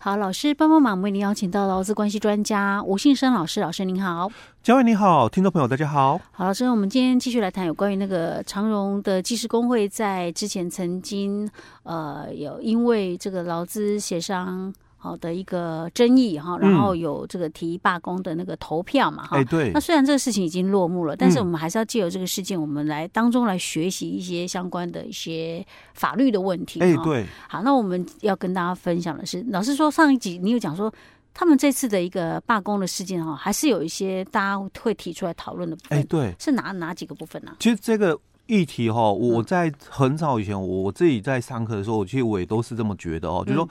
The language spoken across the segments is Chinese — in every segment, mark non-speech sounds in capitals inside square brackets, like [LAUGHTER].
好，老师帮帮忙，为您邀请到劳资关系专家吴信生老师，老师您好。嘉伟你好，听众朋友大家好。好，老师，我们今天继续来谈有关于那个长荣的技师工会在之前曾经呃有因为这个劳资协商。好的一个争议哈，然后有这个提罢工的那个投票嘛哈，哎对，那虽然这个事情已经落幕了，但是我们还是要借由这个事件，我们来当中来学习一些相关的一些法律的问题。哎对，好，那我们要跟大家分享的是，老师说上一集你有讲说，他们这次的一个罢工的事件哈，还是有一些大家会提出来讨论的部分。哎对，是哪哪几个部分呢？其实这个议题哈，我在很早以前，我自己在上课的时候，其实我也都是这么觉得哦，就是说。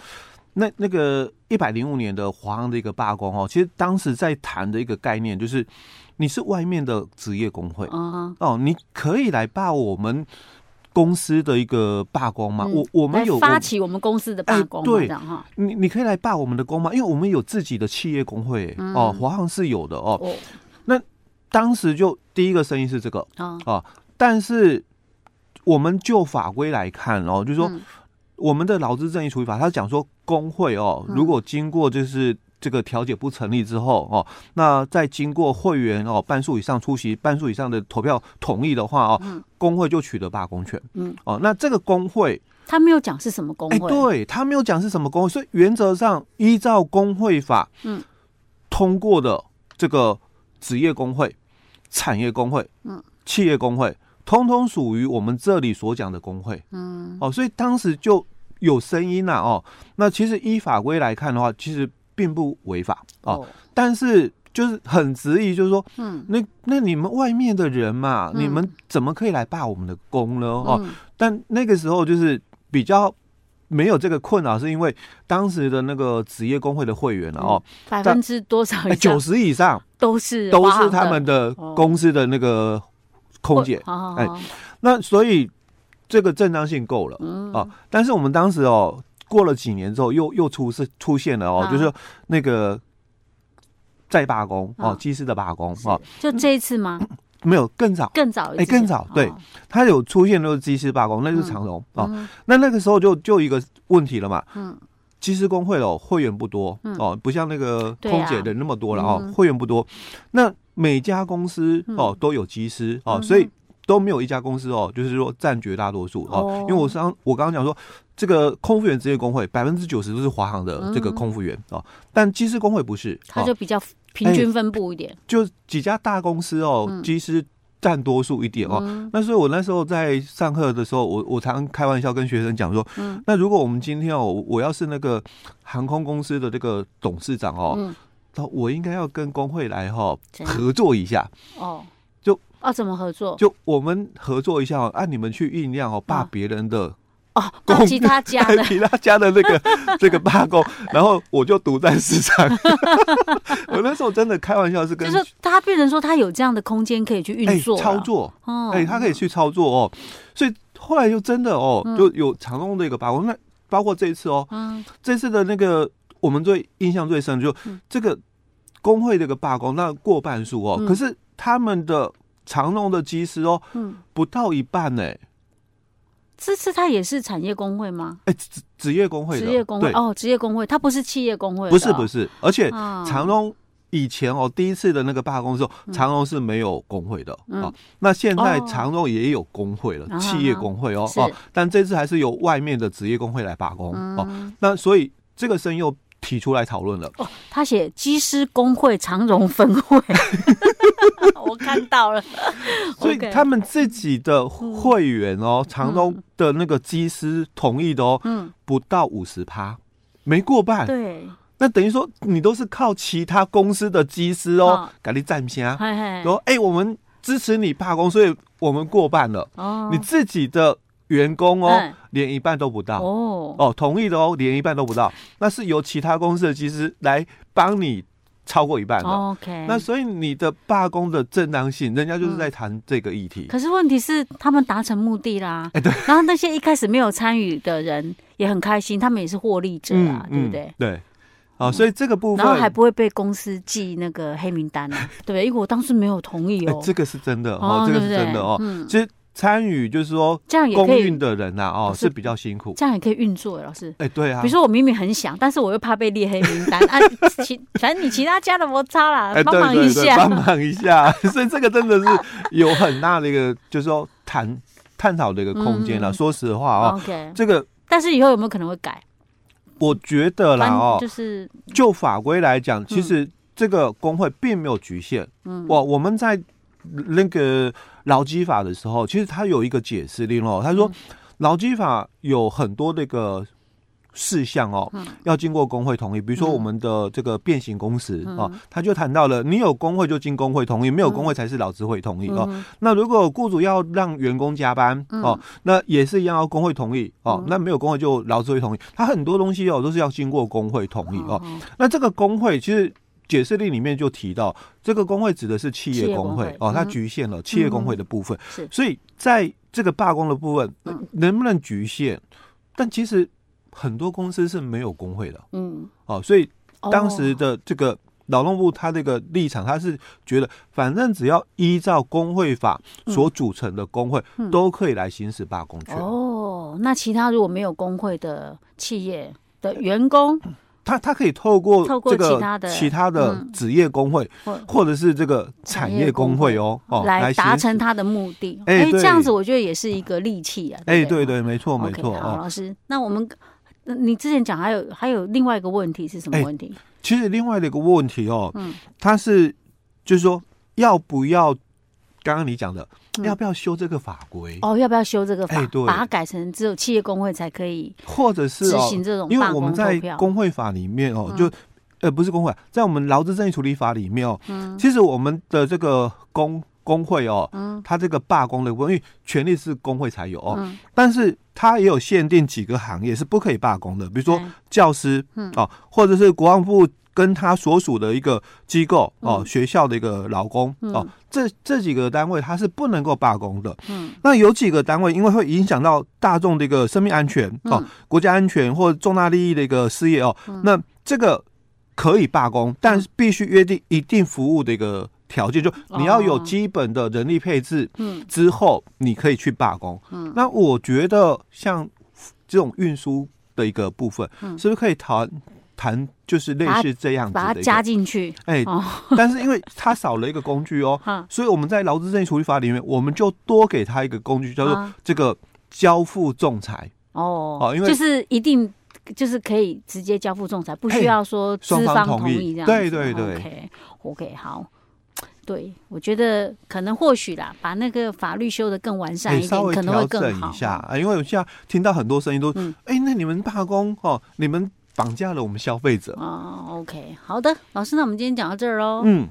那那个一百零五年的华航的一个罢工哦，其实当时在谈的一个概念就是，你是外面的职业工会哦，你可以来罢我们公司的一个罢工吗？我我们有发起我们公司的罢工，对哈，你你可以来罢我们的工吗？因为我们有自己的企业工会哦，华航是有的哦。那当时就第一个声音是这个啊，但是我们就法规来看哦，就是说。我们的劳资争议处理法，他讲说工会哦，如果经过就是这个调解不成立之后哦，那再经过会员哦半数以上出席、半数以上的投票同意的话哦，工会就取得罢工权。嗯，哦，那这个工会他没有讲是什么工会，哎，对他没有讲是什么工会，所以原则上依照工会法，嗯，通过的这个职业工会、产业工会、嗯，企业工会。通通属于我们这里所讲的工会，嗯，哦，所以当时就有声音呐，哦，那其实依法规来看的话，其实并不违法哦，但是就是很质疑，就是说，嗯，那那你们外面的人嘛，你们怎么可以来罢我们的工呢？哦，但那个时候就是比较没有这个困扰，是因为当时的那个职业工会的会员哦，百分之多少？九十以上都是都是他们的公司的那个。空姐，哎，那所以这个正当性够了，嗯。啊，但是我们当时哦，过了几年之后，又又出是出现了哦，就是那个再罢工哦，机师的罢工哦，就这一次吗？没有，更早，更早，哎，更早，对，他有出现那个机师罢工，那就是长荣哦，那那个时候就就一个问题了嘛，嗯，机师工会哦，会员不多哦，不像那个空姐的那么多了哦，会员不多，那。每家公司哦都有机师哦，所以都没有一家公司哦，就是说占绝大多数哦。因为我刚我刚刚讲说，这个空服员职业工会百分之九十都是华航的这个空服员哦，但机师工会不是，它就比较平均分布一点，就几家大公司哦，机师占多数一点哦。那所以我那时候在上课的时候，我我常开玩笑跟学生讲说，那如果我们今天哦，我要是那个航空公司的这个董事长哦。我应该要跟工会来哈合作一下。哦，就啊怎么合作？就我们合作一下哦，按你们去酝酿哦，罢别人的哦，罢其他家的。[LAUGHS] 其他家的那个 [LAUGHS] 这个罢工，然后我就独占市场。[LAUGHS] 我那时候真的开玩笑是跟，就是他变成说他有这样的空间可以去运作操作哦，哎，他可以去操作哦，所以后来就真的哦，就有长荣的一个罢工，那包括这一次哦，嗯，这次的那个。我们最印象最深的就这个工会这个罢工，那过半数哦，可是他们的长荣的机师哦，不到一半呢。这次他也是产业工会吗？哎，职职业工会，职业工会哦，职业工会，他不是企业工会，不是不是，而且长隆以前哦，第一次的那个罢工的时候，长隆是没有工会的啊。那现在长隆也有工会了，企业工会哦哦，但这次还是由外面的职业工会来罢工哦。那所以这个声又。提出来讨论了。哦，他写机师工会长荣分会，[LAUGHS] 我看到了，[LAUGHS] 所以他们自己的会员哦，长荣的那个机师同意的哦，嗯，不到五十趴，没过半，对，那等于说你都是靠其他公司的机师哦，给你占先，说哎，我们支持你罢工，所以我们过半了，哦，你自己的。员工哦，连一半都不到哦哦，同意的哦，连一半都不到，那是由其他公司的技师来帮你超过一半的。OK，那所以你的罢工的正当性，人家就是在谈这个议题。可是问题是，他们达成目的啦。[LAUGHS] 哎，对。然后那些一开始没有参与的人也很开心，他们也是获利者啊，对不对？对。哦，所以这个部分，然后还不会被公司记那个黑名单啊，对不对？因为我当时没有同意哦。这个是真的哦，这个是真的哦。其实。参与就是说这样也公可以运的人呐、啊，哦，是比较辛苦。这样也可以运作，老师。哎，对啊。比如说我明明很想，但是我又怕被列黑名单 [LAUGHS] 啊。其反正你其他家的摩擦啦，帮忙一下，帮忙一下。[LAUGHS] 所以这个真的是有很大的一个，就是说谈探讨的一个空间了。说实话啊，OK，这个，但是以后有没有可能会改？我觉得啦，哦，就是就法规来讲，其实这个工会并没有局限。嗯，我我们在那个。劳基法的时候，其实他有一个解释令哦。他说，劳基法有很多那个事项哦，要经过工会同意。比如说我们的这个变形工时哦，他就谈到了，你有工会就经工会同意，没有工会才是劳资会同意哦。那如果雇主要让员工加班哦，那也是一样要工会同意哦。那没有工会就劳资会同意。他很多东西哦都是要经过工会同意哦。那这个工会其实。解释令里面就提到，这个工会指的是企业工会哦，它局限了企业工会的部分。是，所以在这个罢工的部分，能不能局限？但其实很多公司是没有工会的。嗯，哦，所以当时的这个劳动部他这个立场，他是觉得反正只要依照工会法所组成的工会，都可以来行使罢工权。哦，那其他如果没有工会的企业的员工？[LAUGHS] 他他可以透过这个其他的其他的职业工会，或者是这个产业工会哦哦，来达成他的目的。哎，这样子我觉得也是一个利器啊。哎，对对，没错没错。好，老师，那我们你之前讲还有还有另外一个问题是什么问题？其实另外的一个问题哦，嗯，他是就是说要不要刚刚你讲的。要不要修这个法规？哦，要不要修这个法？欸、对，把它改成只有企业工会才可以，或者是执行这种、哦？因为我们在工会法里面哦，嗯、就呃不是工会，在我们劳资争议处理法里面哦，嗯、其实我们的这个工工会哦，嗯，它这个罢工的因为权利是工会才有哦，嗯、但是它也有限定几个行业是不可以罢工的，比如说教师，嗯，哦，或者是国防部。跟他所属的一个机构哦，学校的一个劳工哦，这这几个单位他是不能够罢工的。嗯，那有几个单位因为会影响到大众的一个生命安全哦，国家安全或重大利益的一个事业哦，那这个可以罢工，但是必须约定一定服务的一个条件，就你要有基本的人力配置，嗯，之后你可以去罢工。嗯，那我觉得像这种运输的一个部分，是不是可以谈？谈就是类似这样子的，把它加进去。哎，[LAUGHS] 但是因为它少了一个工具哦，[LAUGHS] 所以我们在劳资争议处理法里面，我们就多给他一个工具，叫做这个交付仲裁。哦哦，因为就是一定就是可以直接交付仲裁，不需要说资方同意这样。对对对，OK OK，好。对，我觉得可能或许啦，把那个法律修的更完善一点，可能会更好。一下啊，因为我现在听到很多声音都，哎，那你们罢工哦，你们。绑架了我们消费者。啊，OK，好的，老师，那我们今天讲到这儿喽。嗯。